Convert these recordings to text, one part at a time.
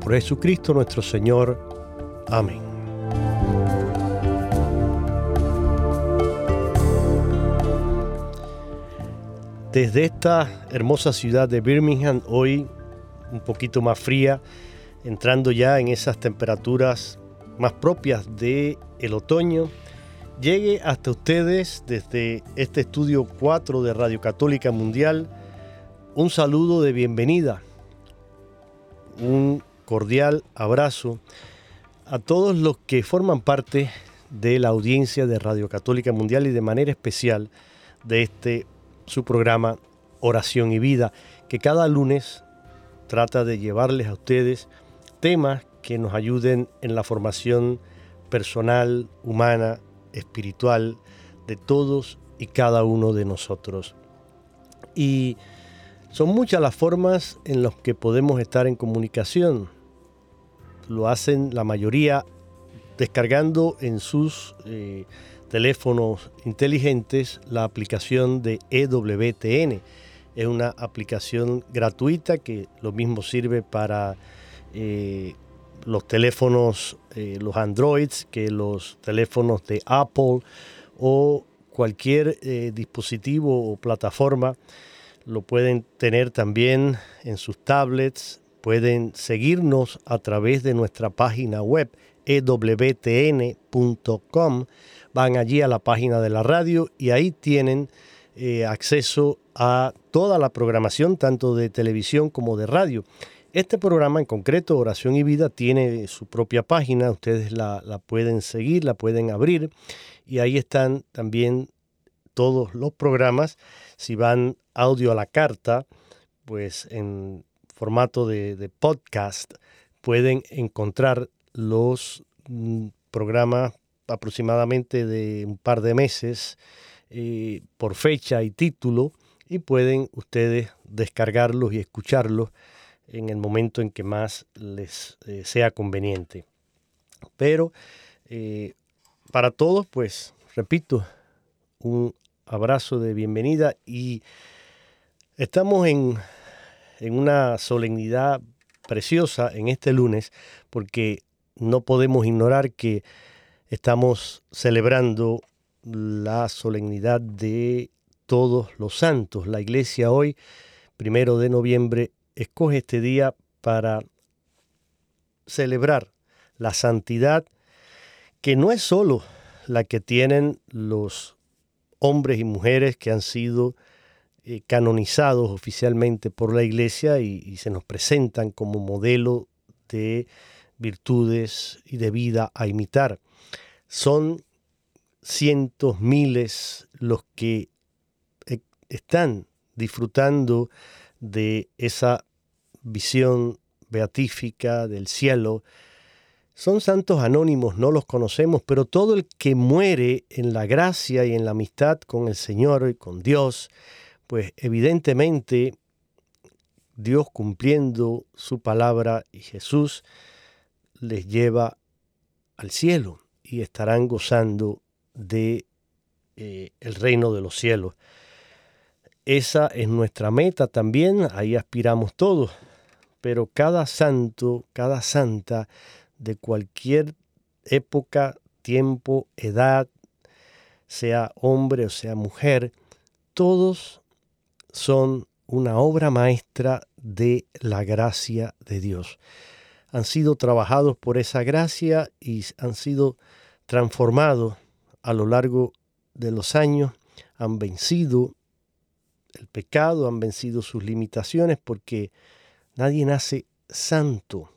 por Jesucristo nuestro Señor. Amén. Desde esta hermosa ciudad de Birmingham, hoy un poquito más fría, entrando ya en esas temperaturas más propias del el otoño, llegue hasta ustedes desde este estudio 4 de Radio Católica Mundial un saludo de bienvenida, un cordial abrazo a todos los que forman parte de la audiencia de Radio Católica Mundial y de manera especial de este su programa Oración y Vida, que cada lunes trata de llevarles a ustedes temas que nos ayuden en la formación personal, humana, espiritual de todos y cada uno de nosotros. Y son muchas las formas en las que podemos estar en comunicación lo hacen la mayoría descargando en sus eh, teléfonos inteligentes la aplicación de EWTN. Es una aplicación gratuita que lo mismo sirve para eh, los teléfonos, eh, los Androids, que los teléfonos de Apple o cualquier dispositivo o plataforma. Lo pueden tener también en sus tablets, Pueden seguirnos a través de nuestra página web ewtn.com. Van allí a la página de la radio y ahí tienen eh, acceso a toda la programación, tanto de televisión como de radio. Este programa en concreto, Oración y Vida, tiene su propia página, ustedes la, la pueden seguir, la pueden abrir y ahí están también todos los programas. Si van audio a la carta, pues en formato de, podcast, pueden encontrar los mm, programas aproximadamente de un par de meses eh, por fecha y título y pueden ustedes descargarlos y escucharlos en el momento en que más les eh, sea conveniente. Pero eh, para todos, pues, repito, un abrazo de bienvenida y estamos en en una solemnidad preciosa en este lunes, porque no podemos ignorar que estamos celebrando la solemnidad de todos los santos. La iglesia hoy, primero de noviembre, escoge este día para celebrar la santidad que no es solo la que tienen los hombres y mujeres que han sido eh, canonizados oficialmente por la Iglesia y, se nos presentan como modelo de virtudes y de vida a imitar. Son cientos, miles los que eh, están disfrutando de esa visión beatífica del cielo. Son santos anónimos, no los conocemos, pero todo el que muere en la gracia y en la amistad con el Señor y con Dios, pues evidentemente Dios cumpliendo su palabra y Jesús les lleva al cielo y estarán gozando de eh, el reino de los cielos. Esa es nuestra meta también, ahí aspiramos todos, pero cada santo, cada santa de cualquier época, tiempo, edad, sea hombre o sea mujer, todos son una obra maestra de la gracia de Dios. Han sido trabajados por esa gracia y han sido transformados a lo largo de los años, han vencido el pecado, han vencido sus limitaciones porque nadie nace santo.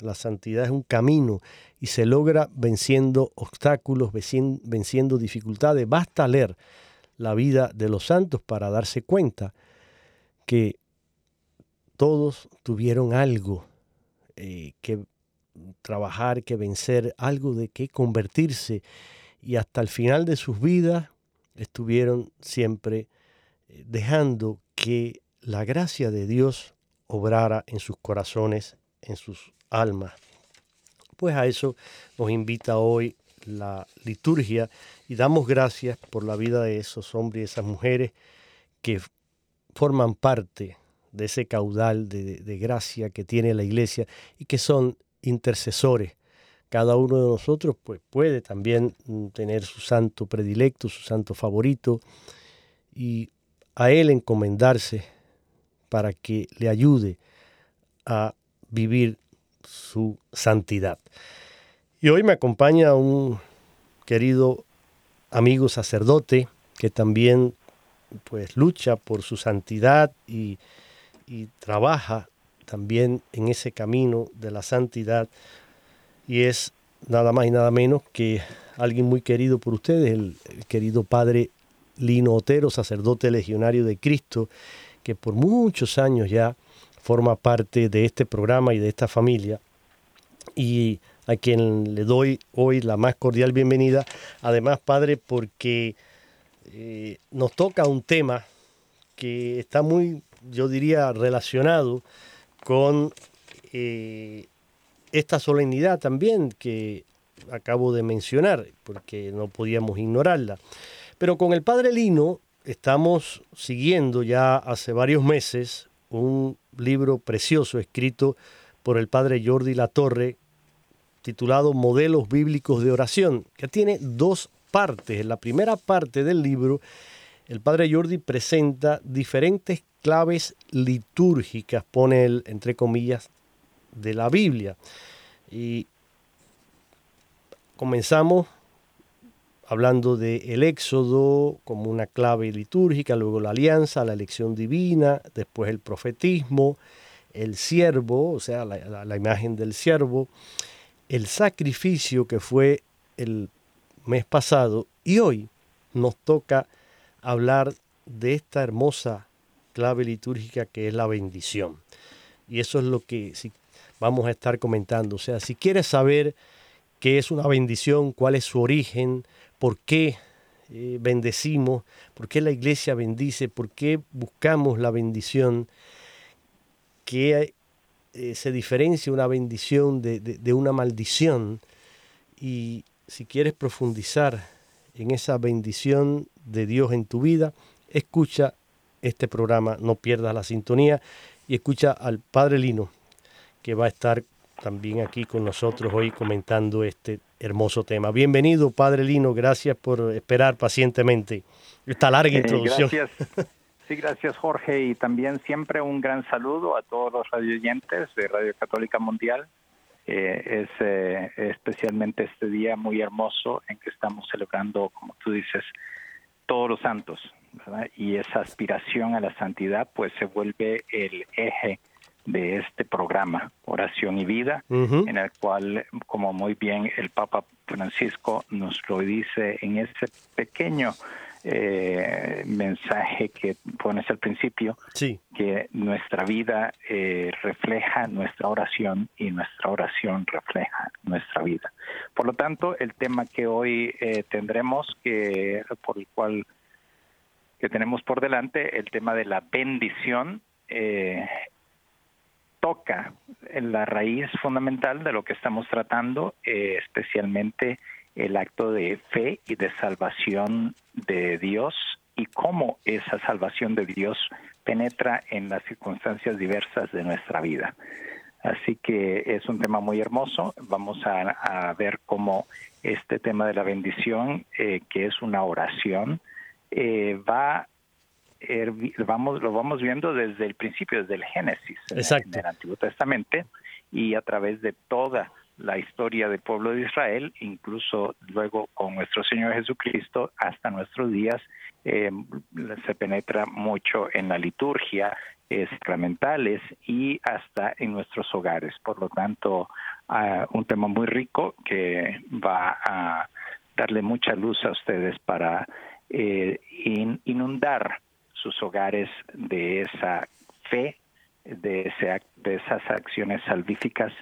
La santidad es un camino y se logra venciendo obstáculos, venciendo dificultades. Basta leer la vida de los santos para darse cuenta que todos tuvieron algo eh, que trabajar, que vencer, algo de que convertirse y hasta el final de sus vidas estuvieron siempre eh, dejando que la gracia de Dios obrara en sus corazones, en sus almas. Pues a eso nos invita hoy la liturgia y damos gracias por la vida de esos hombres y esas mujeres que forman parte de ese caudal de, gracia que tiene la iglesia y que son intercesores. Cada uno de nosotros pues, puede también mm, tener su santo predilecto, su santo favorito y a él encomendarse para que le ayude a vivir su santidad. Y hoy me acompaña un querido amigo sacerdote que también pues lucha por su santidad y, trabaja también en ese camino de la santidad. Y es nada más y nada menos que alguien muy querido por ustedes, el, querido padre Lino Otero, sacerdote legionario de Cristo, que por muchos años ya forma parte de este programa y de esta familia. Y a quien le doy hoy la más cordial bienvenida. Además, padre, porque eh, nos toca un tema que está muy, yo diría, relacionado con eh, esta solemnidad también que acabo de mencionar, porque no podíamos ignorarla. Pero con el padre Lino estamos siguiendo ya hace varios meses un libro precioso escrito por el padre Jordi Latorre, titulado Modelos Bíblicos de Oración, que tiene dos partes. En la primera parte del libro, el padre Jordi presenta diferentes claves litúrgicas, pone él, entre comillas, de la Biblia. Y comenzamos hablando del el Éxodo como una clave litúrgica, luego la alianza, la elección divina, después el profetismo, el siervo, o sea, la, la imagen del siervo, el sacrificio que fue el mes pasado y hoy nos toca hablar de esta hermosa clave litúrgica que es la bendición. Y eso es lo que vamos a estar comentando. O sea, si quieres saber qué es una bendición, cuál es su origen, por qué eh, bendecimos, por qué la iglesia bendice, por qué buscamos la bendición, qué eh, se diferencia una bendición de, una maldición. Y si quieres profundizar en esa bendición de Dios en tu vida, escucha este programa, no pierdas la sintonía y escucha al Padre Lino, que va a estar también aquí con nosotros hoy comentando este hermoso tema. Bienvenido, Padre Lino, gracias por esperar pacientemente esta larga eh, introducción. gracias. Sí, gracias Jorge y también siempre un gran saludo a todos los radioyentes de Radio Católica Mundial. Eh, es eh, especialmente este día muy hermoso en que estamos celebrando, como tú dices, todos los santos, y esa aspiración a la santidad pues se vuelve el eje de este programa, Oración y Vida, en el cual, como muy bien el Papa Francisco nos lo dice en ese pequeño eh, mensaje que pones al principio, que nuestra vida eh, refleja nuestra oración y nuestra oración refleja nuestra vida. Por lo tanto, el tema que hoy eh, tendremos, que por el cual que tenemos por delante, el tema de la bendición, toca en la raíz fundamental de lo que estamos tratando, eh, especialmente el acto de fe y de salvación de Dios y cómo esa salvación de Dios penetra en las circunstancias diversas de nuestra vida. Así que es un tema muy hermoso. Vamos a, ver cómo este tema de la bendición, eh, que es una oración, eh, va vamos, lo vamos viendo desde el principio, desde el Génesis, en, el Antiguo Testamento, y a través de toda la historia del pueblo de Israel, incluso luego con nuestro Señor Jesucristo hasta nuestros días, eh, se penetra mucho en la liturgia, eh, sacramentales y hasta en nuestros hogares. Por lo tanto, uh, un tema muy rico que va a darle mucha luz a ustedes para eh, inundar sus hogares de esa fe, de, ese, de esas acciones salvíficas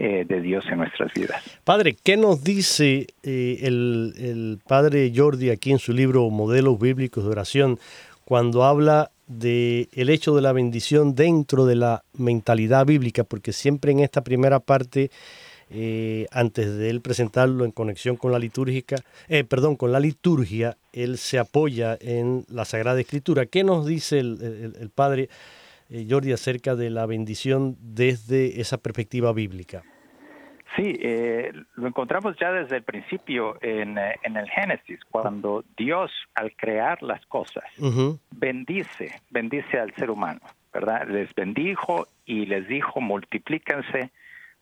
eh, de Dios en nuestras vidas. Padre, ¿qué nos dice eh, el, el, padre Jordi aquí en su libro Modelos Bíblicos de Oración cuando habla de el hecho de la bendición dentro de la mentalidad bíblica? Porque siempre en esta primera parte eh, antes de él presentarlo en conexión con la litúrgica, perdón, con la liturgia, él se apoya en la Sagrada Escritura. ¿Qué nos dice el, padre eh, Jordi acerca de la bendición desde esa perspectiva bíblica? Sí, lo encontramos ya desde el principio en, el Génesis, cuando Dios al crear las cosas bendice, bendice al ser humano, ¿verdad? Les bendijo y les dijo, multiplíquense,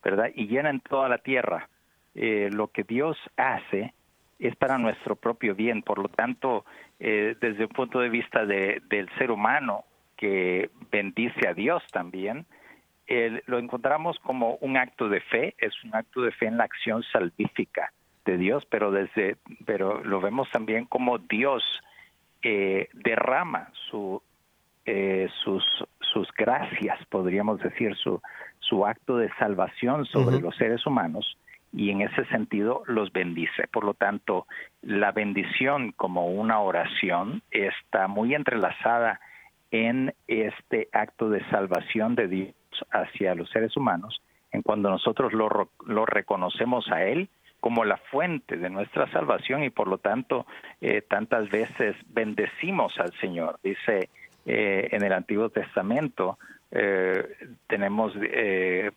¿verdad? Y llenan toda la tierra. Eh, lo que Dios hace es para nuestro propio bien. Por lo tanto, eh, desde un punto de vista de, del ser humano que bendice a Dios también, lo encontramos como un acto de fe, es un acto de fe en la acción salvífica de Dios, pero desde, pero lo vemos también como Dios eh, derrama su, sus, sus gracias, podríamos decir, su, su acto de salvación sobre los seres humanos y en ese sentido los bendice. Por lo tanto, la bendición como una oración está muy entrelazada en este acto de salvación de Dios hacia los seres humanos, en cuando nosotros lo, lo reconocemos a Él como la fuente de nuestra salvación y por lo tanto eh, tantas veces bendecimos al Señor. Dice eh, en el Antiguo Testamento, eh, tenemos eh,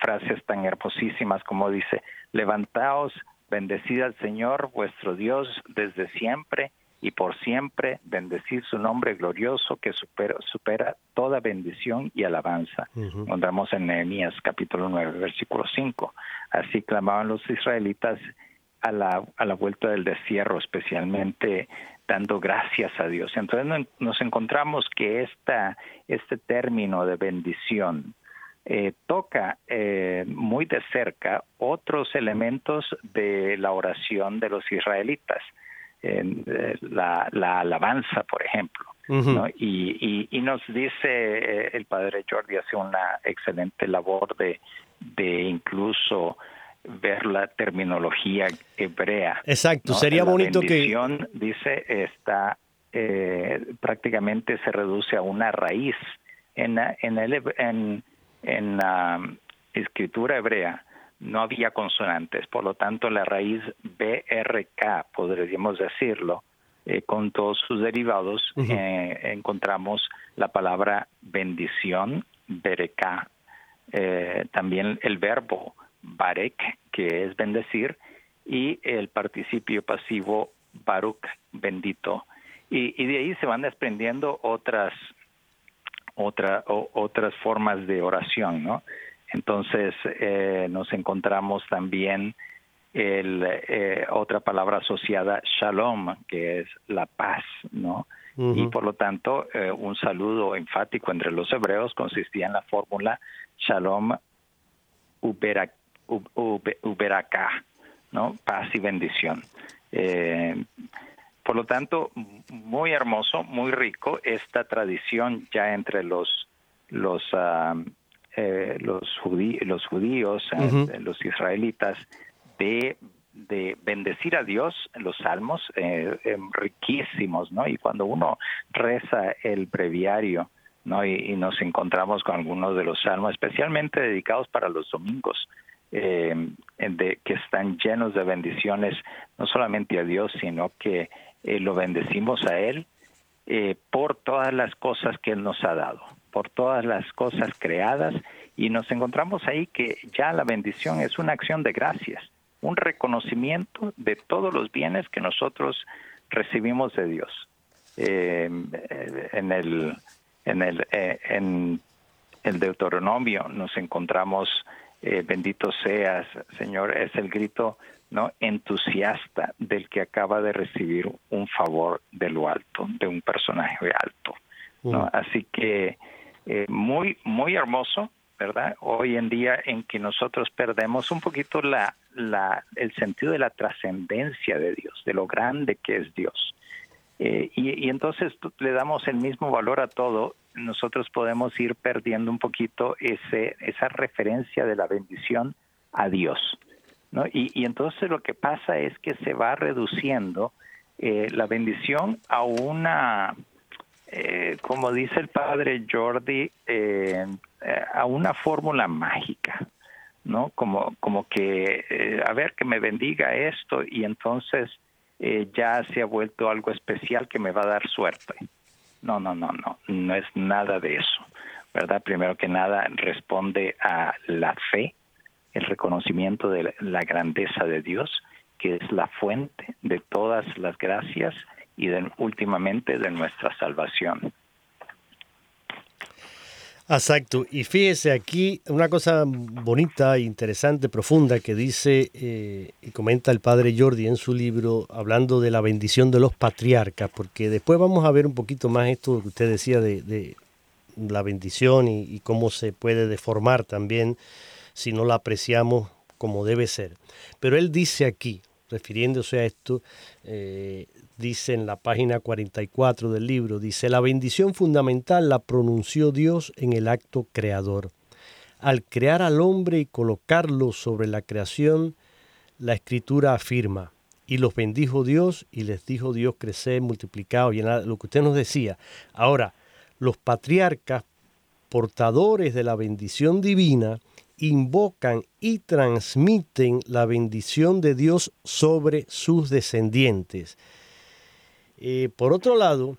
frases tan hermosísimas como dice, levantaos, bendecid al Señor vuestro Dios desde siempre y por siempre, bendecid su nombre glorioso que supera, supera toda bendición y alabanza. Encontramos en Nehemías capítulo 9, versículo 5. Así clamaban los israelitas a la, a la vuelta del desierto, especialmente dando gracias a Dios. Entonces nos encontramos que esta, este término de bendición eh, toca eh, muy de cerca otros elementos de la oración de los israelitas, eh, la, alabanza, por ejemplo. y, y, nos dice el padre Jordi hace una excelente labor de, de incluso ver la terminología hebrea. Exacto, sería bonito que... dice, está eh, prácticamente se reduce a una raíz. En, en, el, en, en la escritura hebrea no había consonantes, por lo tanto la raíz BRK, podríamos decirlo, eh, con todos sus derivados, eh, encontramos la palabra bendición, BRK, también el verbo barek, que es bendecir, y el participio pasivo baruk, bendito. Y, de ahí se van desprendiendo otras, otra, otras formas de oración, ¿no? Entonces eh, nos encontramos también el, eh, otra palabra asociada, shalom, que es la paz, ¿no? Y por lo tanto, eh, un saludo enfático entre los hebreos consistía en la fórmula shalom uberak Uberacá, ¿no? Paz y bendición. Eh, por lo tanto, muy hermoso, muy rico esta tradición ya entre los los ah, eh, los, los judíos, eh, los israelitas de de bendecir a Dios en los salmos riquísimos, ¿no? Y cuando uno reza el breviario ¿no? Y, nos encontramos con algunos de los salmos, especialmente dedicados para los domingos, eh, de, que están llenos de bendiciones, no solamente a Dios, sino que eh, lo bendecimos a Él eh, por todas las cosas que Él nos ha dado, por todas las cosas creadas, y nos encontramos ahí que ya la bendición es una acción de gracias, un reconocimiento de todos los bienes que nosotros recibimos de Dios. en el en el, eh, en el Deuteronomio nos encontramos, eh, bendito seas, Señor, es el grito no entusiasta del que acaba de recibir un favor de lo alto, de un personaje alto. ¿no? Mm. Así que eh, muy, muy hermoso, ¿verdad? Hoy en día en que nosotros perdemos un poquito la, el sentido de la trascendencia de Dios, de lo grande que es Dios. Eh, y, entonces le damos el mismo valor a todo, nosotros podemos ir perdiendo un poquito ese, esa referencia de la bendición a Dios. ¿no? Y, entonces lo que pasa es que se va reduciendo eh, la bendición a una, eh, como dice el padre Jordi, a una fórmula mágica. ¿no? Como, como que, a ver, que me bendiga esto y entonces eh, ya se ha vuelto algo especial que me va a dar suerte. No, no, no, no, no es nada de eso, ¿verdad? Primero que nada responde a la fe, el reconocimiento de la grandeza de Dios, que es la fuente de todas las gracias y últimamente de nuestra salvación. Exacto. Y fíjese aquí una cosa bonita, interesante, profunda que dice eh, y comenta el padre Jordi en su libro hablando de la bendición de los patriarcas, porque después vamos a ver un poquito más esto que usted decía de, la bendición y, cómo se puede deformar también si no la apreciamos como debe ser. Pero él dice aquí, refiriéndose a esto, eh, dice en la página 44 del libro, dice, la bendición fundamental la pronunció Dios en el acto creador. Al crear al hombre y colocarlo sobre la creación, la escritura afirma, y los bendijo Dios y les dijo Dios crecer, multiplicados, llenar, lo que usted nos decía. Ahora, los patriarcas, portadores de la bendición divina, invocan y transmiten la bendición de Dios sobre sus descendientes. Eh, por otro lado,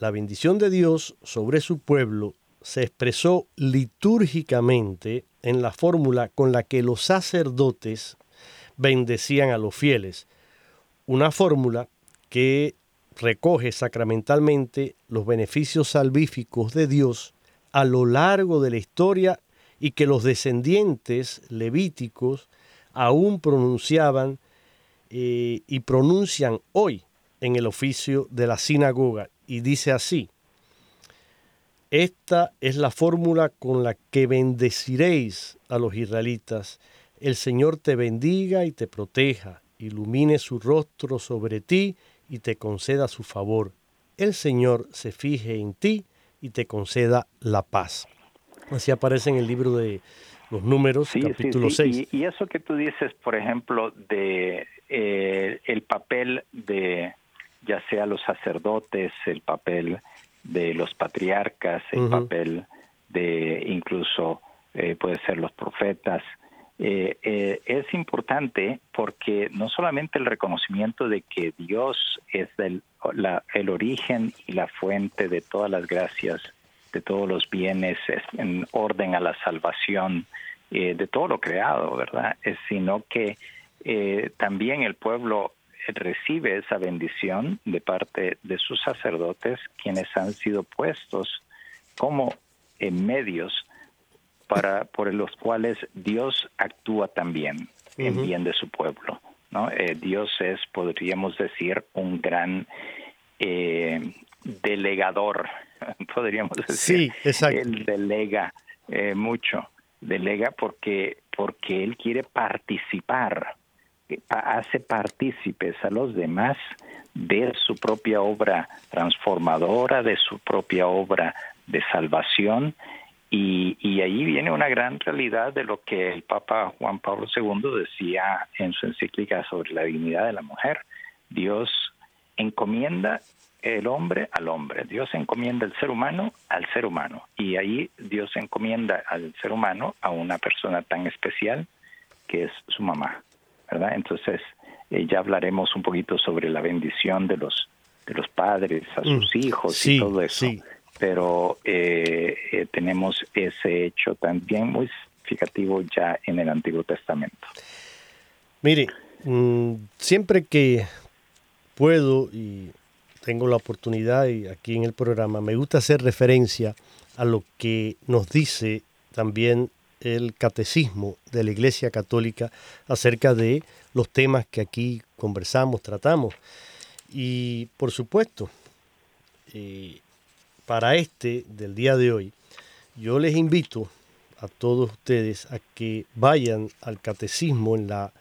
la bendición de Dios sobre su pueblo se expresó litúrgicamente en la fórmula con la que los sacerdotes bendecían a los fieles, una fórmula que recoge sacramentalmente los beneficios salvíficos de Dios a lo largo de la historia y que los descendientes levíticos aún pronunciaban eh, y pronuncian hoy en el oficio de la sinagoga y dice así, esta es la fórmula con la que bendeciréis a los israelitas. El Señor te bendiga y te proteja, ilumine su rostro sobre ti y te conceda su favor. El Señor se fije en ti y te conceda la paz. Así aparece en el libro de los números, capítulo 6. Y, eso que tú dices, por ejemplo, de eh, el papel de ya sea los sacerdotes, el papel de los patriarcas, el papel de incluso eh, puede ser los profetas. Eh, eh, es importante porque no solamente el reconocimiento de que Dios es el, el origen y la fuente de todas las gracias, de todos los bienes, en orden a la salvación, de todo lo creado, ¿verdad? sino que también el pueblo recibe esa bendición de parte de sus sacerdotes, quienes han sido puestos como medios para por los cuales Dios actúa también en bien de su pueblo. ¿no? Eh, Dios es, podríamos decir, un gran eh, delegador, podríamos decir. Sí, exacto. Él delega eh, mucho, delega porque porque él quiere participar hace partícipes a los demás de su propia obra transformadora, de su propia obra de salvación. Y, y ahí viene una gran realidad de lo que el Papa Juan Pablo II decía en su encíclica sobre la dignidad de la mujer. Dios encomienda el hombre al hombre. Dios encomienda el ser humano al ser humano. Y ahí Dios encomienda al ser humano a una persona tan especial que es su mamá. ¿verdad? Entonces, eh, ya hablaremos un poquito sobre la bendición de los, de los padres a sus mm, hijos y todo eso. Pero eh, eh, tenemos ese hecho también muy significativo ya en el Antiguo Testamento. Mire, mm, siempre que puedo y tengo la oportunidad y aquí en el programa, me gusta hacer referencia a lo que nos dice también el catecismo de la Iglesia Católica acerca de los temas que aquí conversamos, tratamos. Y por supuesto, eh, para este del día de hoy, yo les invito a todos ustedes a que vayan al catecismo en la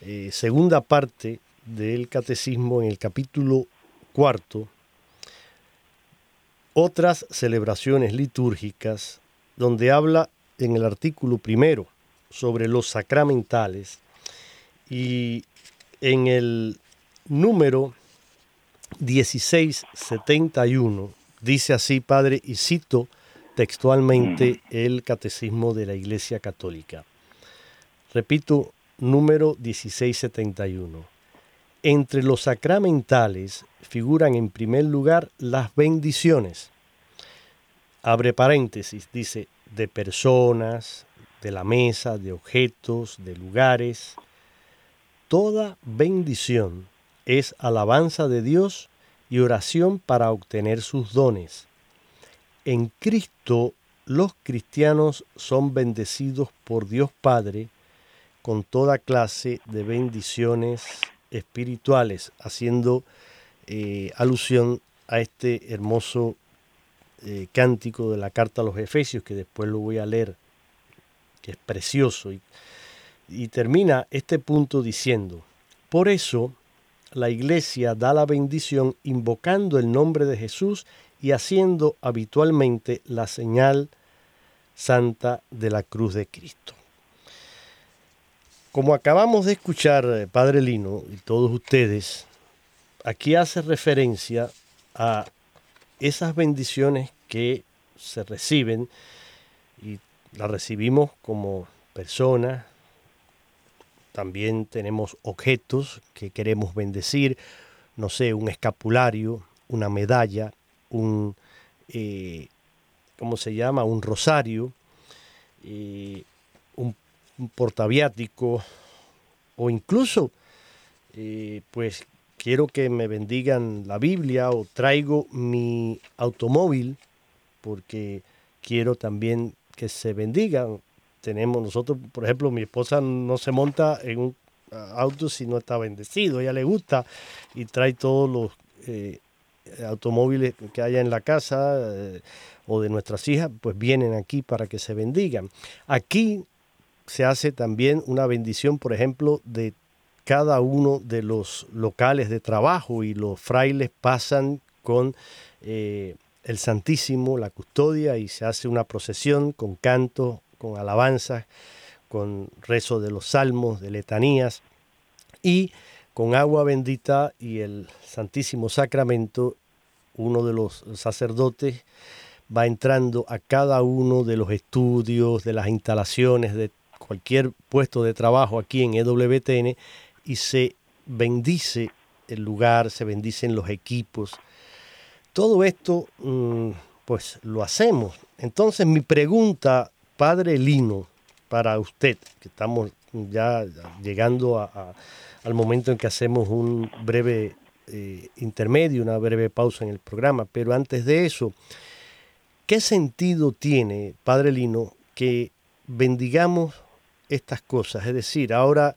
eh, segunda parte del catecismo en el capítulo cuarto, otras celebraciones litúrgicas, donde habla en el artículo primero sobre los sacramentales y en el número 1671 dice así, Padre, y cito textualmente el Catecismo de la Iglesia Católica. Repito, número 1671. Entre los sacramentales figuran en primer lugar las bendiciones. Abre paréntesis, dice, de personas, de la mesa, de objetos, de lugares. Toda bendición es alabanza de Dios y oración para obtener sus dones. En Cristo los cristianos son bendecidos por Dios Padre con toda clase de bendiciones espirituales, haciendo eh, alusión a este hermoso eh, cántico de la carta a los Efesios, que después lo voy a leer, que es precioso. Y, y termina este punto diciendo, por eso la iglesia da la bendición invocando el nombre de Jesús y haciendo habitualmente la señal santa de la cruz de Cristo. Como acabamos de escuchar, eh, Padre Lino y todos ustedes, aquí hace referencia a esas bendiciones que se reciben y las recibimos como personas. También tenemos objetos que queremos bendecir, no sé, un escapulario, una medalla, un, eh, ¿cómo se llama? Un rosario, eh, un un portaviático o incluso eh, pues quiero que me bendigan la Biblia o traigo mi automóvil porque quiero también que se bendigan. Tenemos nosotros, por ejemplo, mi esposa no se monta en un auto si no está bendecido, ella le gusta y trae todos los eh, automóviles que haya en la casa eh, o de nuestras hijas, pues vienen aquí para que se bendigan. Aquí se hace también una bendición, por ejemplo, de cada uno de los locales de trabajo y los frailes pasan con eh, el Santísimo, la custodia, y se hace una procesión con canto, con alabanzas, con rezo de los salmos, de letanías, y con agua bendita y el Santísimo Sacramento, uno de los sacerdotes va entrando a cada uno de los estudios, de las instalaciones, de cualquier puesto de trabajo aquí en EWTN y se bendice el lugar, se bendicen los equipos. Todo esto, mm, pues lo hacemos. Entonces mi pregunta, Padre Lino, para usted, que estamos ya llegando al momento en que hacemos un breve eh, intermedio, una breve pausa en el programa, pero antes de eso, ¿qué sentido tiene, Padre Lino, que bendigamos estas cosas. Es decir, ahora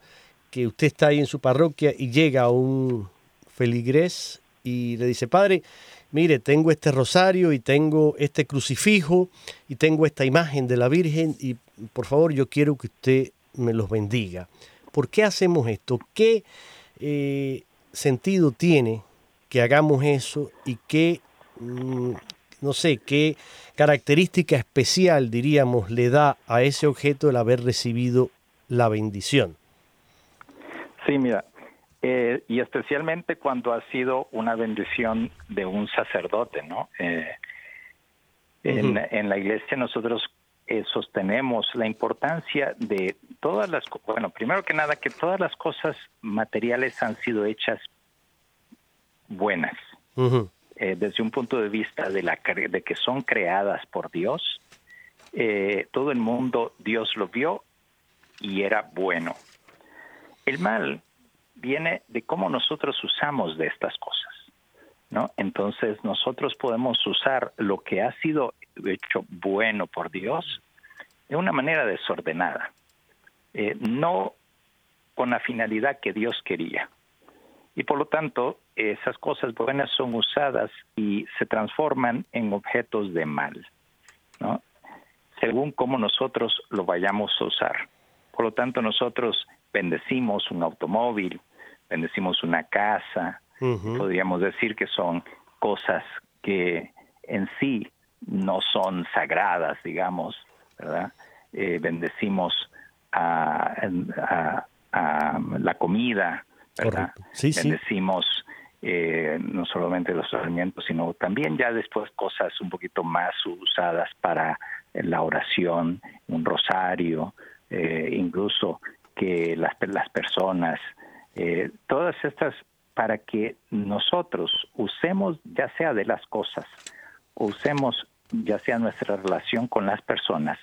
que usted está ahí en su parroquia y llega un feligrés y le dice, Padre, mire, tengo este rosario y tengo este crucifijo y tengo esta imagen de la Virgen y por favor yo quiero que usted me los bendiga. ¿Por qué hacemos esto? ¿Qué eh, sentido tiene que hagamos eso y qué, mm, no sé, qué característica especial, diríamos, le da a ese objeto el haber recibido la bendición? Sí, mira, Eh, y especialmente cuando ha sido una bendición de un sacerdote, ¿no? Eh, en, en, la iglesia nosotros eh, sostenemos la importancia de todas las, bueno, primero que nada, que todas las cosas materiales han sido hechas buenas. Eh, desde un punto de vista de, que son creadas por Dios, eh, todo el mundo Dios lo vio y era bueno. El mal viene de cómo nosotros usamos de estas cosas. ¿no? Entonces nosotros podemos usar lo que ha sido hecho bueno por Dios de una manera desordenada, eh, no con la finalidad que Dios quería. Y por lo tanto, esas cosas buenas son usadas y se transforman en objetos de mal, ¿no? según cómo nosotros lo vayamos a usar. Por lo tanto, nosotros bendecimos un automóvil, bendecimos una casa, podríamos decir que son cosas que en sí no son sagradas, digamos, ¿verdad? Eh, bendecimos a, la comida, ¿verdad? bendecimos eh, no solamente los alimentos, sino también ya después cosas un poquito más usadas para la oración, un rosario, eh, incluso que las, las personas, todas estas para que nosotros usemos ya sea de las cosas, usemos ya sea nuestra relación con las personas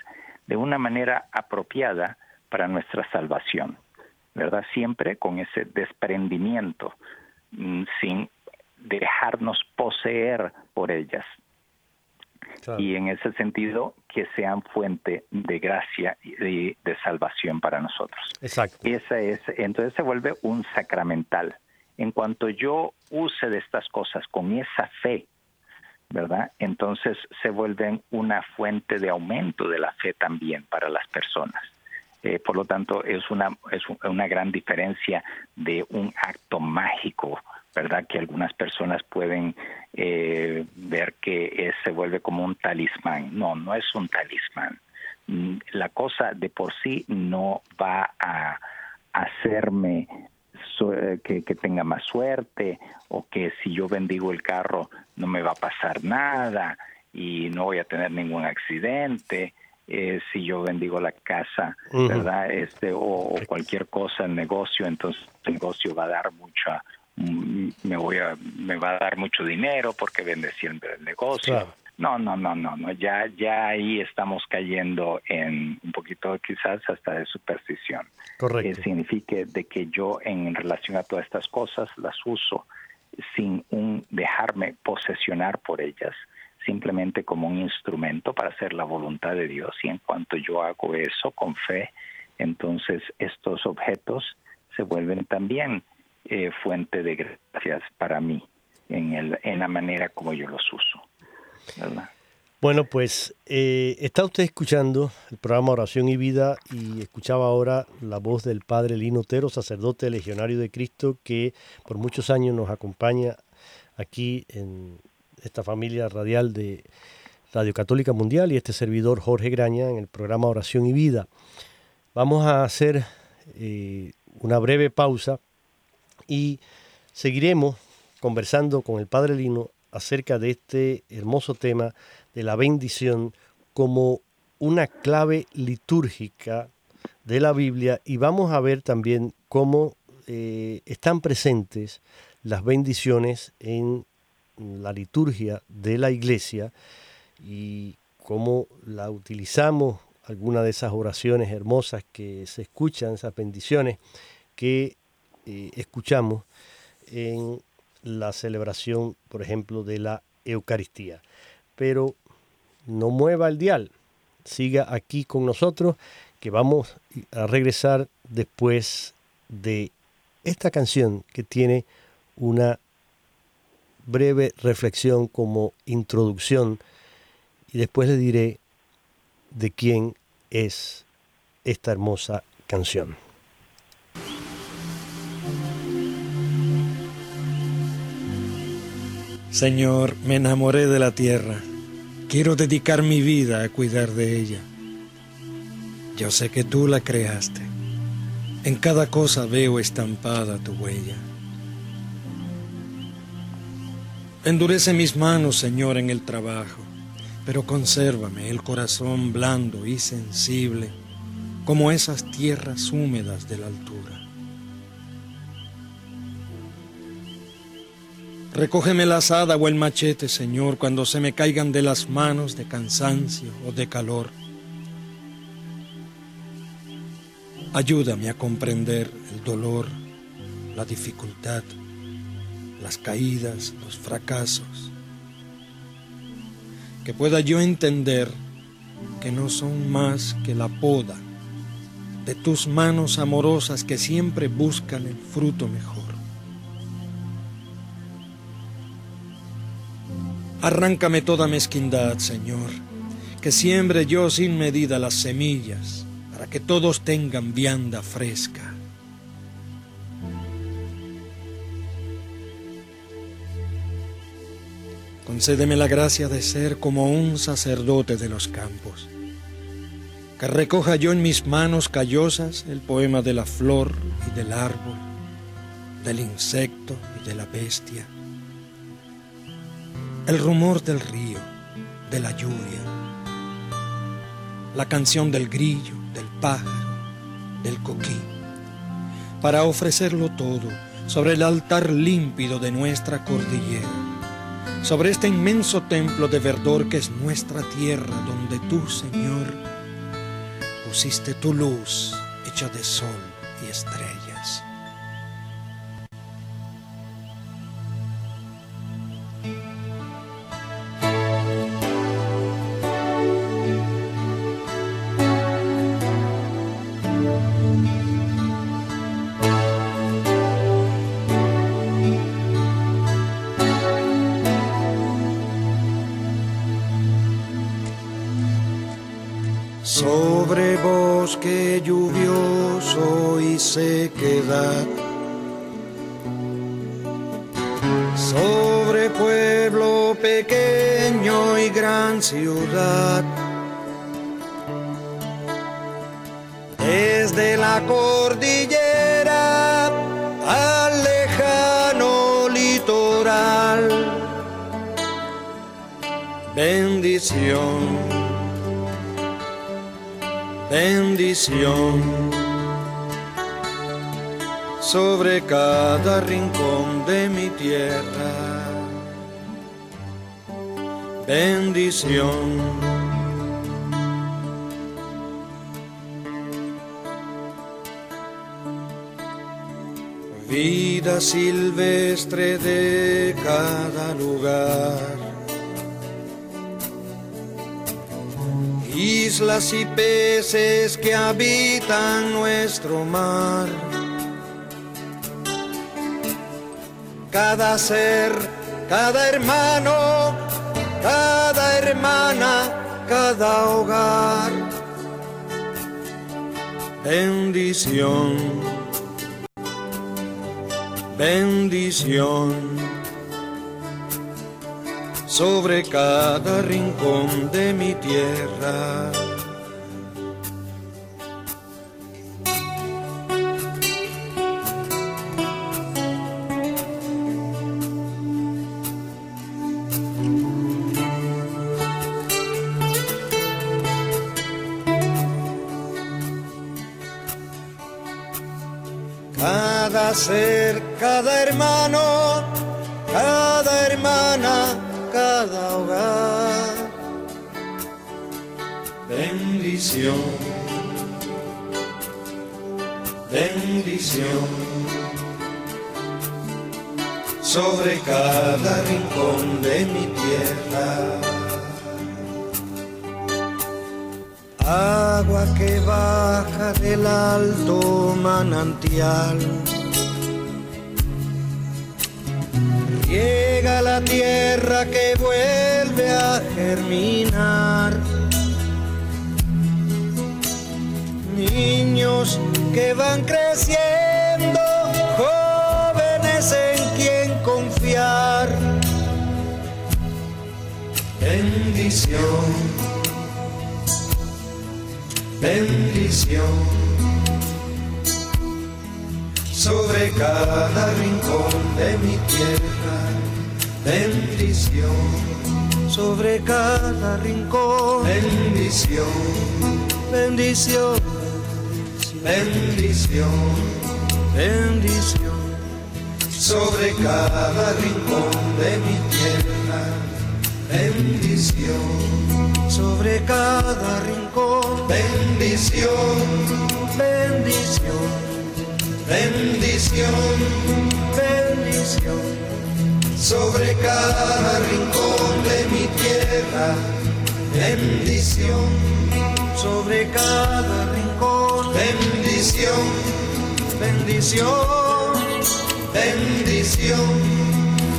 de una manera apropiada para nuestra salvación, ¿verdad? Siempre con ese desprendimiento, sin dejarnos poseer por ellas. Y en ese sentido, que sean fuente de gracia y de, de, salvación para nosotros. Exacto. Esa es, entonces se vuelve un sacramental. En cuanto yo use de estas cosas con esa fe ¿verdad? Entonces se vuelven una fuente de aumento de la fe también para las personas. Eh, por lo tanto, es una, es una gran diferencia de un acto mágico, ¿verdad? Que algunas personas pueden eh, ver que se vuelve como un talismán. No, no es un talismán. Mm, la cosa de por sí no va a hacerme eh, que, tenga más suerte o que si yo bendigo el carro no me va a pasar nada y no voy a tener ningún accidente. Eh, si yo bendigo la casa, ¿verdad? Este, o, cualquier cosa, el negocio, entonces el negocio va a dar mucha, mm, me voy a, me va a dar mucho dinero porque bendecí el negocio. No, no, no, no, no, ya, ya ahí estamos cayendo en un poquito quizás hasta de superstición. Correcto. Que signifique de que yo en relación a todas estas cosas las uso sin un dejarme posesionar por ellas, simplemente como un instrumento para hacer la voluntad de Dios. Y en cuanto yo hago eso con fe, entonces estos objetos se vuelven también eh, fuente de gracias para mí en, el, en la manera como yo los uso. Bueno, pues eh, está usted escuchando el programa Oración y Vida y escuchaba ahora la voz del Padre Lino Otero, sacerdote legionario de Cristo, que por muchos años nos acompaña aquí en esta familia radial de Radio Católica Mundial y este servidor Jorge Graña en el programa Oración y Vida. Vamos a hacer eh, una breve pausa y seguiremos conversando con el Padre Lino acerca de este hermoso tema de la bendición como una clave litúrgica de la Biblia y vamos a ver también cómo eh, están presentes las bendiciones en la liturgia de la iglesia y cómo la utilizamos, algunas de esas oraciones hermosas que se escuchan, esas bendiciones que eh, escuchamos en la celebración, por ejemplo, de la Eucaristía. Pero no mueva el dial, siga aquí con nosotros, que vamos a regresar después de esta canción que tiene una breve reflexión como introducción y después le diré de quién es esta hermosa canción. Señor, me enamoré de la tierra. Quiero dedicar mi vida a cuidar de ella. Yo sé que tú la creaste. En cada cosa veo estampada tu huella. Endurece mis manos, Señor, en el trabajo, pero consérvame el corazón blando y sensible como esas tierras húmedas de la altura. Recógeme la asada o el machete, Señor, cuando se me caigan de las manos de cansancio o de calor. Ayúdame a comprender el dolor, la dificultad, las caídas, los fracasos. Que pueda yo entender que no son más que la poda de tus manos amorosas que siempre buscan el fruto mejor. Arráncame toda mezquindad, Señor, que siembre yo sin medida las semillas, para que todos tengan vianda fresca. Concédeme la gracia de ser como un sacerdote de los campos, que recoja yo en mis manos callosas el poema de la flor y del árbol, del insecto y de la bestia el rumor del río, de la lluvia, la canción del grillo, del pájaro, del coquí, para ofrecerlo todo sobre el altar límpido de nuestra cordillera, sobre este inmenso templo de verdor que es nuestra tierra, donde tú, Señor, pusiste tu luz hecha de sol y estrellas. Ciudad. Desde la cordillera al lejano litoral, bendición bendición sobre cada rincón de mi tierra. Bendición. Vida silvestre de cada lugar islas y peces que habitan nuestro mar. Cada ser, cada hermano, cada hermana, cada hogar. Bendición, bendición sobre cada rincón de mi tierra. Ser, cada hermano, cada hermana, cada hogar. Bendición, bendición sobre cada rincón de mi tierra. Agua que baja del alto manantial llega la tierra que vuelve a germinar. Niños que van creciendo, jóvenes en quien confiar. Bendición, bendición sobre cada rincón de mi tierra. Bendición sobre cada rincón. Bendición, bendición, bendición, bendición sobre cada rincón de mi tierra. Bendición. sobre cada rincón. Bendición, bendición, bendición, bendición sobre cada rincón de mi tierra. Bendición sobre cada rincón. Bendición, bendición bendición,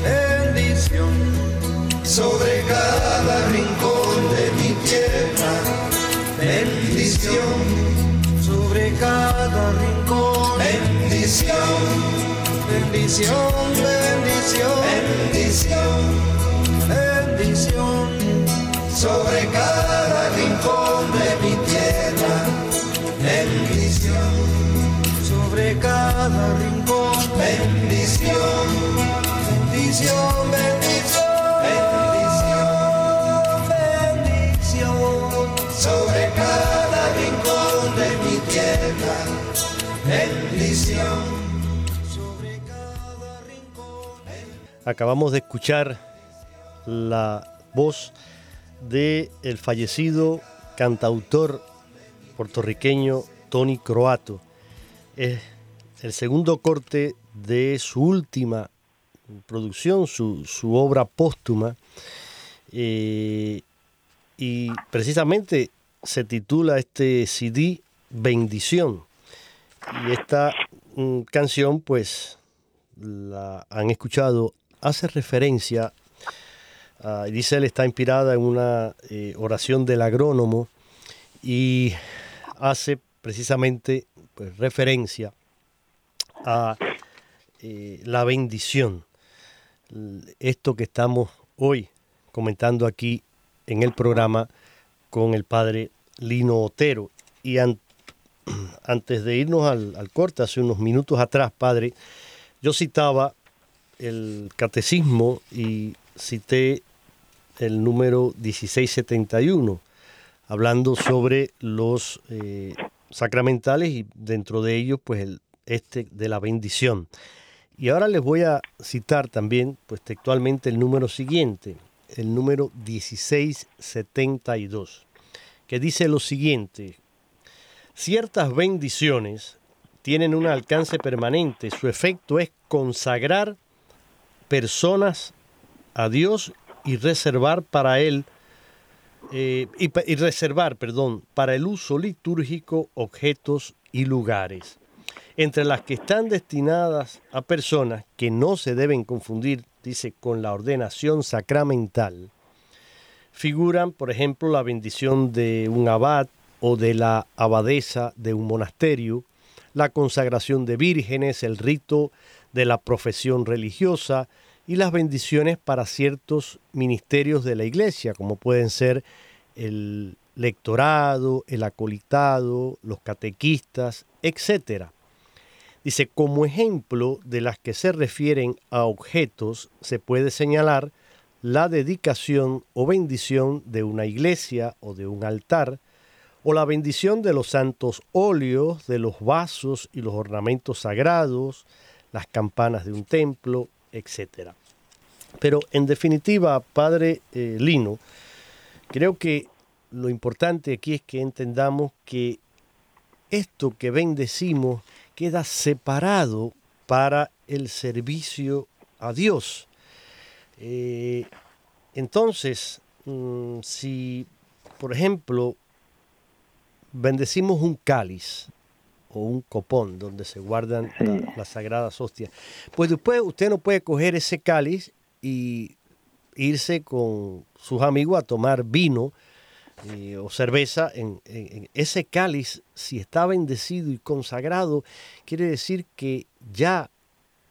bendición sobre cada rincón de mi tierra, bendición sobre cada rincón, bendición, bendición, bendición, bendición, bendición sobre cada Acabamos de escuchar la voz de fallecido cantautor puertorriqueño Tony Croato. Es el segundo corte de su última producción, su, obra póstuma, eh, y precisamente se titula este CD Bendición. Y esta mm, canción, pues, la han escuchado, hace referencia, a, dice él, está inspirada en una eh, oración del agrónomo y hace precisamente pues, referencia a eh, la bendición. Esto que estamos hoy comentando aquí en el programa con el padre Lino Otero. Y antes de irnos al, al corte, hace unos minutos atrás, padre, yo citaba el catecismo y cité el número 1671, hablando sobre los eh, sacramentales y dentro de ellos, pues el este de la bendición. Y ahora les voy a citar también, pues textualmente, el número siguiente, el número 1672, que dice lo siguiente, ciertas bendiciones tienen un alcance permanente, su efecto es consagrar personas a Dios y reservar para él eh, y, y reservar, perdón, para el uso litúrgico objetos y lugares entre las que están destinadas a personas que no se deben confundir, dice, con la ordenación sacramental, figuran, por ejemplo, la bendición de un abad o de la abadesa de un monasterio, la consagración de vírgenes, el rito de la profesión religiosa y las bendiciones para ciertos ministerios de la iglesia, como pueden ser el lectorado, el acolitado, los catequistas, etc. Dice, como ejemplo de las que se refieren a objetos, se puede señalar la dedicación o bendición de una iglesia o de un altar, o la bendición de los santos óleos, de los vasos y los ornamentos sagrados, las campanas de un templo, etc. Pero en definitiva, Padre eh, Lino, creo que lo importante aquí es que entendamos que esto que bendecimos queda separado para el servicio a Dios. Eh, entonces, mm, si, por ejemplo, bendecimos un cáliz o un copón donde se guardan las sagradas hostias, pues después usted no puede coger ese cáliz y irse con sus amigos a tomar vino eh, o cerveza, en, ese cáliz, si está bendecido y consagrado, quiere decir que ya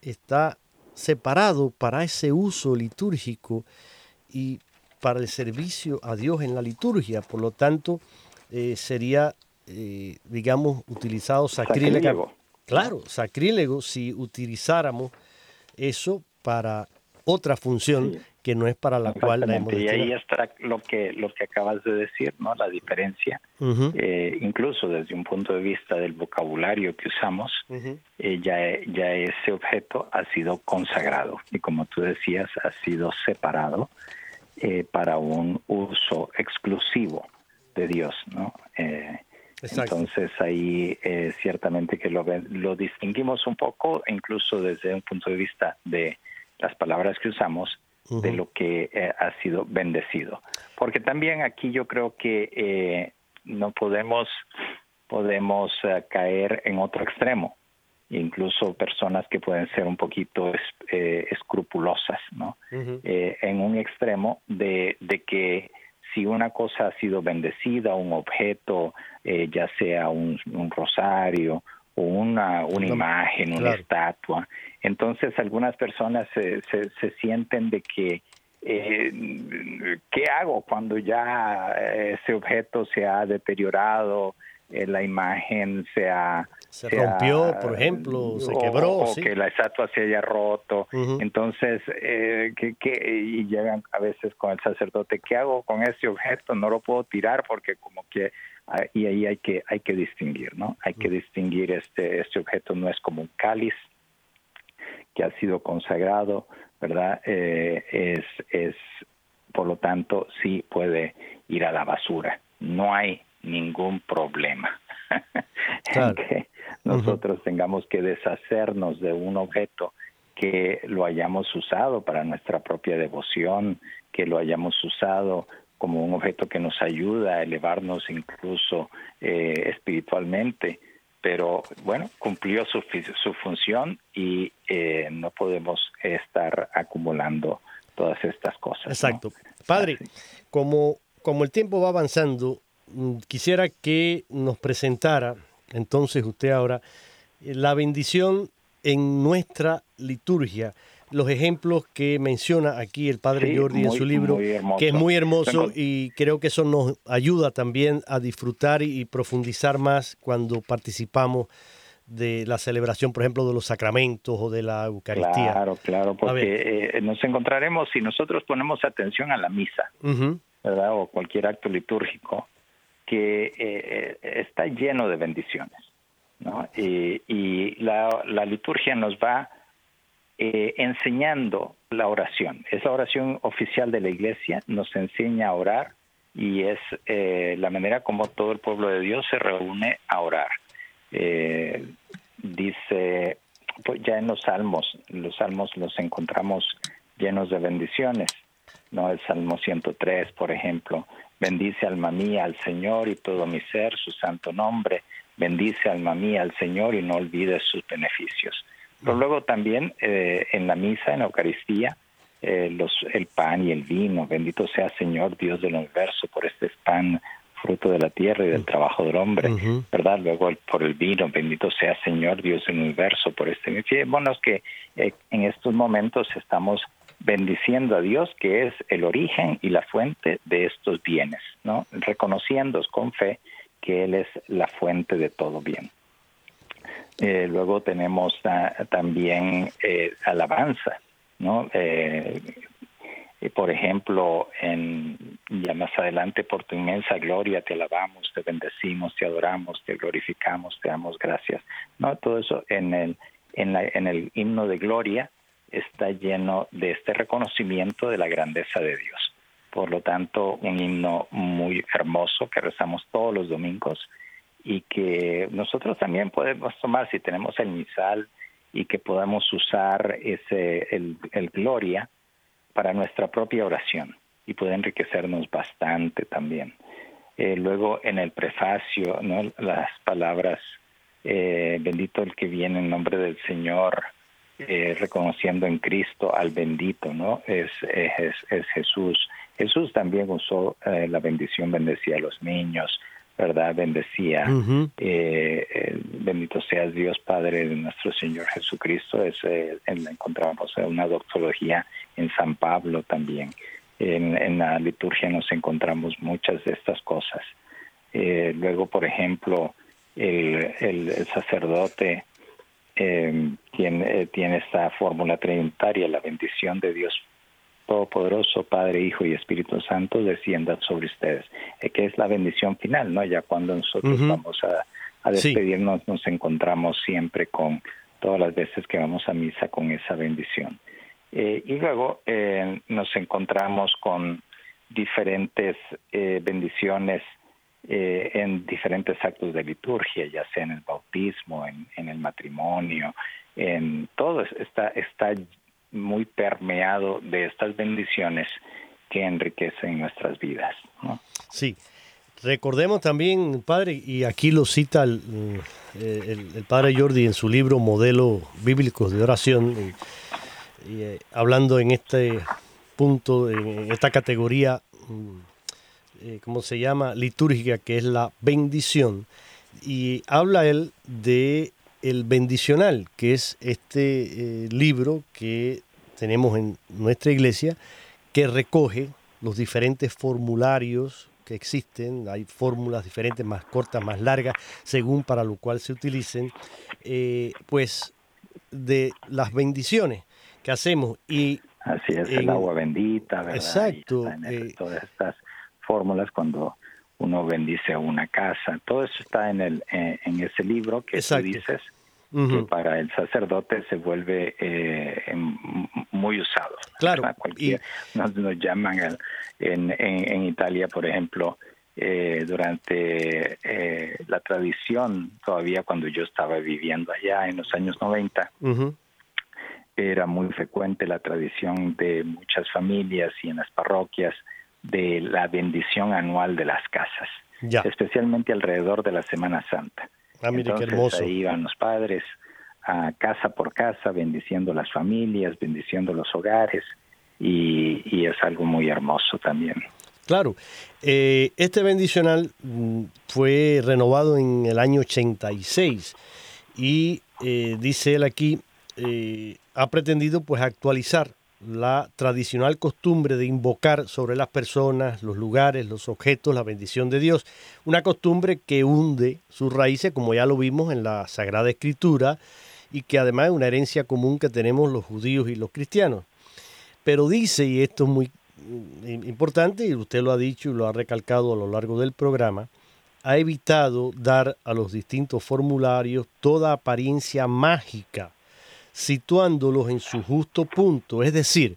está separado para ese uso litúrgico y para el servicio a Dios en la liturgia. Por lo tanto, eh, sería, eh, digamos, utilizado sacrílega, Claro, sacrílego si utilizáramos eso para otra función que no es para la cual la hemos Y ahí está lo que, lo que acabas de decir, ¿no? La diferencia, eh, incluso desde un punto de vista del vocabulario que usamos, eh, ya, ya ese objeto ha sido consagrado y como tú decías, ha sido separado eh, para un uso exclusivo de Dios, ¿no? Entonces ahí ciertamente que lo, lo distinguimos un poco, incluso desde un punto de vista de las palabras que usamos, de lo que eh, ha sido bendecido. Porque también aquí yo creo que eh, no podemos, podemos eh, caer en otro extremo, incluso personas que pueden ser un poquito escrupulosas, ¿no? en un extremo de, de que si una cosa ha sido bendecida, un objeto, ya sea un, un rosario o una, una imagen, una estatua. Entonces algunas personas se, se, sienten de que, eh, ¿qué hago cuando ya ese objeto se ha deteriorado, eh, la imagen se ha... Se, rompió, por ejemplo, se quebró. O, que la estatua se haya roto. Entonces, eh, que, y llegan a veces con el sacerdote, ¿qué hago con ese objeto? No lo puedo tirar porque como que Ah, y ahí hay que hay que distinguir no hay que distinguir este este objeto no es como un cáliz que ha sido consagrado verdad eh, es es por lo tanto sí puede ir a la basura no hay ningún problema en que nosotros tengamos que deshacernos de un objeto que lo hayamos usado para nuestra propia devoción, que lo hayamos usado como un objeto que nos ayuda a elevarnos incluso eh, espiritualmente, pero bueno, cumplió su, su función y eh, no podemos estar acumulando todas estas cosas. Exacto. Padre, como, como el tiempo va avanzando, quisiera que nos presentara, entonces usted ahora, la bendición en nuestra liturgia los ejemplos que menciona aquí el padre Jordi en su libro, que es muy hermoso y creo que eso nos ayuda también a disfrutar y profundizar más cuando participamos de la celebración, por ejemplo, de los sacramentos o de la Eucaristía. Claro, claro, porque eh, nos encontraremos si nosotros ponemos atención a la misa, ¿verdad? O cualquier acto litúrgico, que eh, está lleno de bendiciones, ¿no? Y, y la, la liturgia nos va eh, enseñando la oración. Es la oración oficial de la iglesia, nos enseña a orar y es eh, la manera como todo el pueblo de Dios se reúne a orar. Eh, dice, pues ya en los salmos, los salmos los encontramos llenos de bendiciones, ¿no? El Salmo 103, por ejemplo, bendice alma mía al Señor y todo mi ser, su santo nombre, bendice alma mía al Señor y no olvides sus beneficios. Pero luego también eh, en la misa, en la Eucaristía, eh, los, el pan y el vino. Bendito sea Señor Dios del universo por este pan fruto de la tierra y del trabajo del hombre, ¿verdad? Luego por el vino, bendito sea Señor Dios del universo por este. Bueno, es que eh, en estos momentos estamos bendiciendo a Dios, que es el origen y la fuente de estos bienes, ¿no? Reconociendo con fe que Él es la fuente de todo bien. Eh, luego tenemos también eh, alabanza, ¿no? Eh, por ejemplo, en, ya más adelante, por tu inmensa gloria te alabamos, te bendecimos, te adoramos, te glorificamos, te damos gracias. ¿no? Todo eso en el, en, la, en el himno de gloria está lleno de este reconocimiento de la grandeza de Dios. Por lo tanto, un himno muy hermoso que rezamos todos los domingos y que nosotros también podemos tomar si tenemos el misal y que podamos usar ese el, gloria para nuestra propia oración y puede enriquecernos bastante también. Eh, luego en el prefacio, ¿no? las palabras, eh, bendito el que viene en nombre del Señor, eh, reconociendo en Cristo al bendito, ¿no? Es, es, es Jesús. Jesús también usó la bendición, bendecía a los niños, ¿verdad? Bendecía. Eh, bendito seas Dios Padre de nuestro Señor Jesucristo. Es, eh, encontramos una doctología en San Pablo también. En, la liturgia nos encontramos muchas de estas cosas. Eh, luego, por ejemplo, el, el, sacerdote eh, tiene, tiene esta fórmula trinitaria, la bendición de Dios Todopoderoso, Padre, Hijo y Espíritu Santo, descienda sobre ustedes, eh, que es la bendición final, ¿no? Ya cuando nosotros vamos a, a despedirnos, nos encontramos siempre con todas las veces que vamos a misa con esa bendición. Eh, y luego eh, nos encontramos con diferentes eh, bendiciones eh, en diferentes actos de liturgia, ya sea en el bautismo, en, el matrimonio, en todo está, está muy permeado de estas bendiciones que enriquecen nuestras vidas. Sí. Recordemos también, padre, y aquí lo cita el, el, el, padre Jordi en su libro Modelo Bíblicos de Oración, y, eh, hablando en este punto, en esta categoría, eh, ¿cómo se llama? Litúrgica, que es la bendición. Y habla él de el bendicional, que es este eh, libro que tenemos en nuestra iglesia, que recoge los diferentes formularios que existen, hay fórmulas diferentes, más cortas, más largas, según para lo cual se utilicen, eh, pues de las bendiciones que hacemos. Y Así es, en, el agua bendita, ¿verdad? Exacto. Eh, todas estas fórmulas cuando uno bendice una casa, todo eso está en el eh, en ese libro que exacto. tú dices, uh -huh. que para el sacerdote se vuelve eh, muy usado. Claro. Y... nos, nos, llaman el, en, en, en, Italia, por ejemplo, eh, durante eh, la tradición, todavía cuando yo estaba viviendo allá en los años 90, uh -huh. era muy frecuente la tradición de muchas familias y en las parroquias de la bendición anual de las casas, ya. especialmente alrededor de la Semana Santa. Ah, mire, Entonces, qué hermoso. ahí iban los padres a casa por casa, bendiciendo las familias, bendiciendo los hogares, y, y es algo muy hermoso también. Claro, eh, este bendicional mm, fue renovado en el año 86 y eh, dice él aquí, eh, ha pretendido pues actualizar la tradicional costumbre de invocar sobre las personas, los lugares, los objetos, la bendición de Dios. Una costumbre que hunde sus raíces, como ya lo vimos en la Sagrada Escritura, y que además es una herencia común que tenemos los judíos y los cristianos. Pero dice, y esto es muy importante, y usted lo ha dicho y lo ha recalcado a lo largo del programa, ha evitado dar a los distintos formularios toda apariencia mágica situándolos en su justo punto. Es decir,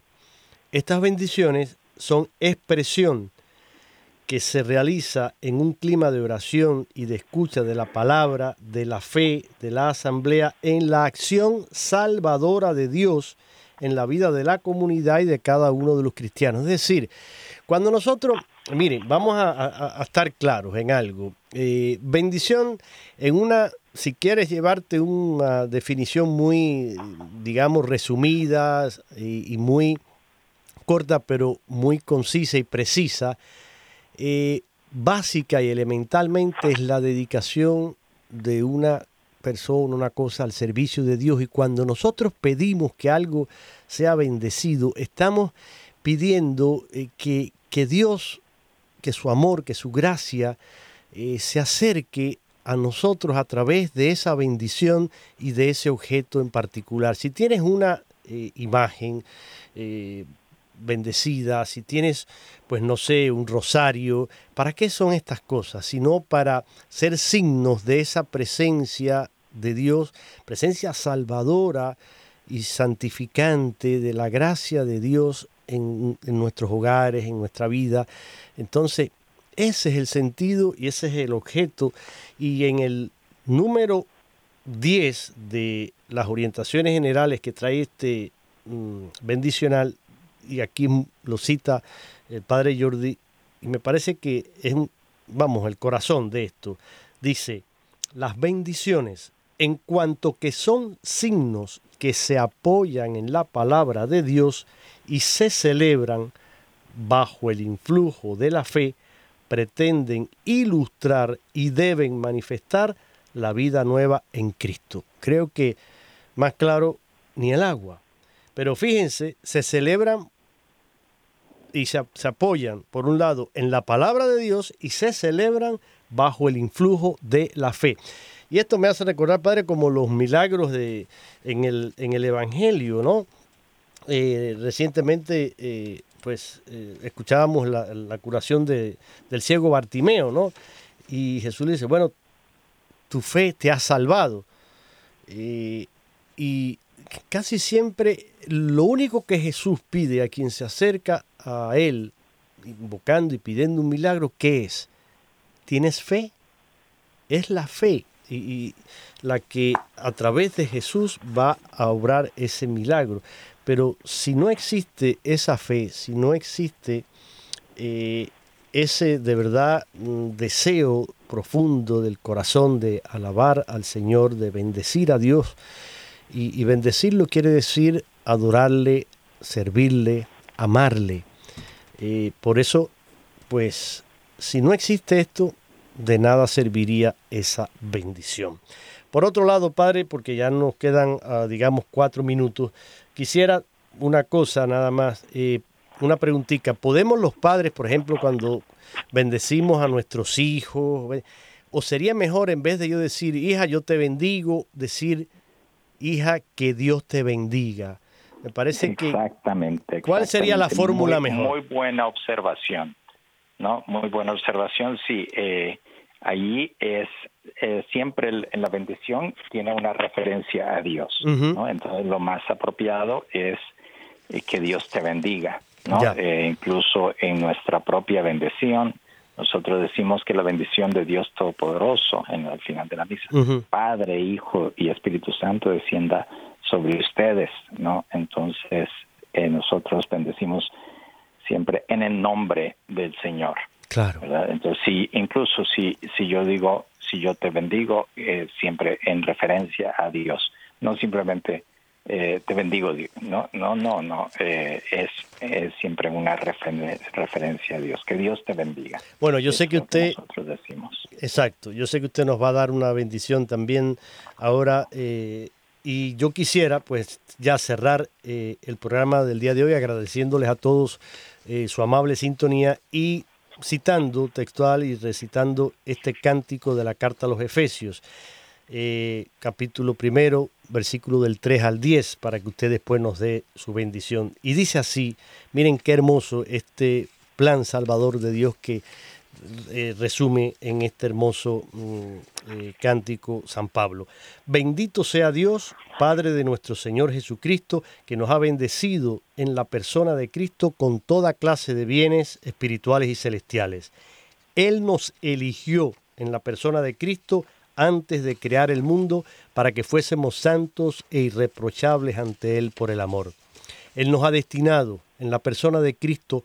estas bendiciones son expresión que se realiza en un clima de oración y de escucha de la palabra, de la fe, de la asamblea, en la acción salvadora de Dios en la vida de la comunidad y de cada uno de los cristianos. Es decir, cuando nosotros, miren, vamos a, estar claros en algo. Eh, bendición en una si quieres llevarte una definición muy, digamos, resumida y, muy corta, pero muy concisa y precisa, eh, básica y elementalmente es la dedicación de una persona, una cosa al servicio de Dios. Y cuando nosotros pedimos que algo sea bendecido, estamos pidiendo eh, que, que, Dios, que su amor, que su gracia eh, se acerque a nosotros a través de esa bendición y de ese objeto en particular. Si tienes una eh, imagen eh, bendecida, si tienes, pues no sé, un rosario, ¿para qué son estas cosas? Sino para ser signos de esa presencia de Dios, presencia salvadora y santificante de la gracia de Dios en, en nuestros hogares, en nuestra vida. Entonces, ese es el sentido y ese es el objeto. Y en el número 10 de las orientaciones generales que trae este mmm, bendicional, y aquí lo cita el padre Jordi, y me parece que es, vamos, el corazón de esto. Dice, las bendiciones, en cuanto que son signos que se apoyan en la palabra de Dios y se celebran bajo el influjo de la fe, pretenden ilustrar y deben manifestar la vida nueva en Cristo. Creo que más claro ni el agua. Pero fíjense, se celebran y se, se, apoyan, por un lado, en la palabra de Dios y se celebran bajo el influjo de la fe. Y esto me hace recordar, Padre, como los milagros de, en, el, en el Evangelio, ¿no? Eh, recientemente, eh, pues, eh, escuchábamos la, curación de, del ciego Bartimeo, ¿no? Y Jesús le dice, bueno, tu fe te ha salvado. y casi siempre lo único que Jesús pide a quien se acerca a Él, invocando y pidiendo un milagro, ¿qué es? ¿Tienes fe? Es la fe y, la que a través de Jesús va a obrar ese milagro. Pero si no existe esa fe, si no existe eh, ese de verdad mm, deseo profundo del corazón de alabar al Señor, de bendecir a Dios, y, bendecirlo quiere decir adorarle, servirle, amarle. Eh, por eso, pues, si no existe esto, de nada serviría esa bendición. Por otro lado, Padre, porque ya nos quedan, ah, digamos, cuatro minutos, quisiera una cosa nada más, eh, una preguntita. ¿Podemos los padres, por ejemplo, cuando bendecimos a nuestros hijos, o sería mejor en vez de yo decir, hija, yo te bendigo, decir, hija, que Dios te bendiga? Me parece que... Exactamente. ¿Cuál sería la fórmula mejor? Muy buena observación, ¿no? Muy buena observación, sí. Eh, allí es eh, siempre en la bendición tiene una referencia a Dios, ¿no? Entonces lo más apropiado es eh, que Dios te bendiga, ¿no? Eh, incluso en nuestra propia bendición, nosotros decimos que la bendición de Dios Todopoderoso, en el final de la misa, Padre, Hijo y Espíritu Santo descienda sobre ustedes, ¿no? Entonces, eh, nosotros bendecimos siempre en el nombre del Señor. Claro. Entonces, sí, incluso si, si yo digo, si yo te bendigo, eh, siempre en referencia a Dios, no simplemente eh, te bendigo, no, no, no, no, eh, es, siempre una referencia a Dios, que Dios te bendiga. Bueno, yo sé que usted... nosotros decimos. Exacto, yo sé que usted nos va a dar una bendición también ahora y yo quisiera pues ya cerrar el programa del día de hoy agradeciéndoles a todos su amable sintonía y citando textual y recitando este cántico de la carta a los Efesios. Eh, capítulo primero, versículo del 3 al 10, para que usted después nos dé su bendición. Y dice así, miren qué hermoso este plan salvador de Dios que eh, resume en este hermoso mm, eh, cántico San Pablo. Bendito sea Dios, Padre de nuestro Señor Jesucristo, que nos ha bendecido en la persona de Cristo con toda clase de bienes espirituales y celestiales. Él nos eligió en la persona de Cristo antes de crear el mundo para que fuésemos santos e irreprochables ante Él por el amor. Él nos ha destinado en la persona de Cristo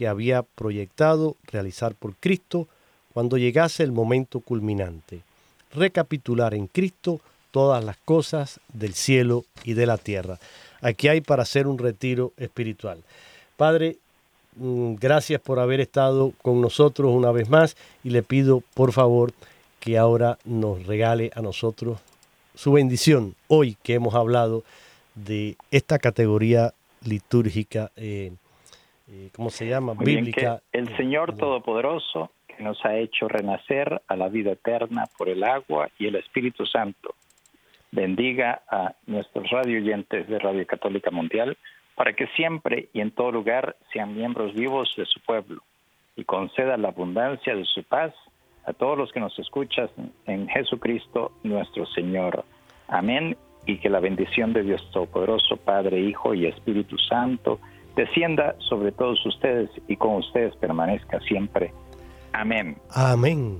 que había proyectado realizar por Cristo cuando llegase el momento culminante. Recapitular en Cristo todas las cosas del cielo y de la tierra. Aquí hay para hacer un retiro espiritual. Padre, mm, gracias por haber estado con nosotros una vez más y le pido por favor que ahora nos regale a nosotros su bendición hoy que hemos hablado de esta categoría litúrgica, eh, eh, ¿cómo se llama? Bíblica. el Señor Todopoderoso, que nos ha hecho renacer a la vida eterna por el agua y el Espíritu Santo, bendiga a nuestros radio oyentes de Radio Católica Mundial para que siempre y en todo lugar sean miembros vivos de su pueblo y conceda la abundancia de su paz a todos los que nos escuchan en Jesucristo nuestro Señor. Amén. Y que la bendición de Dios Todopoderoso, Padre, Hijo y Espíritu Santo, descienda sobre todos ustedes y con ustedes permanezca siempre. Amén. Amén.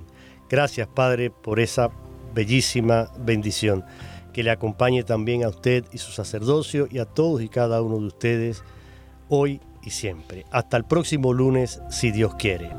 Gracias, Padre, por esa bellísima bendición. Que le acompañe también a usted y su sacerdocio y a todos y cada uno de ustedes hoy y siempre. Hasta el próximo lunes, si Dios quiere.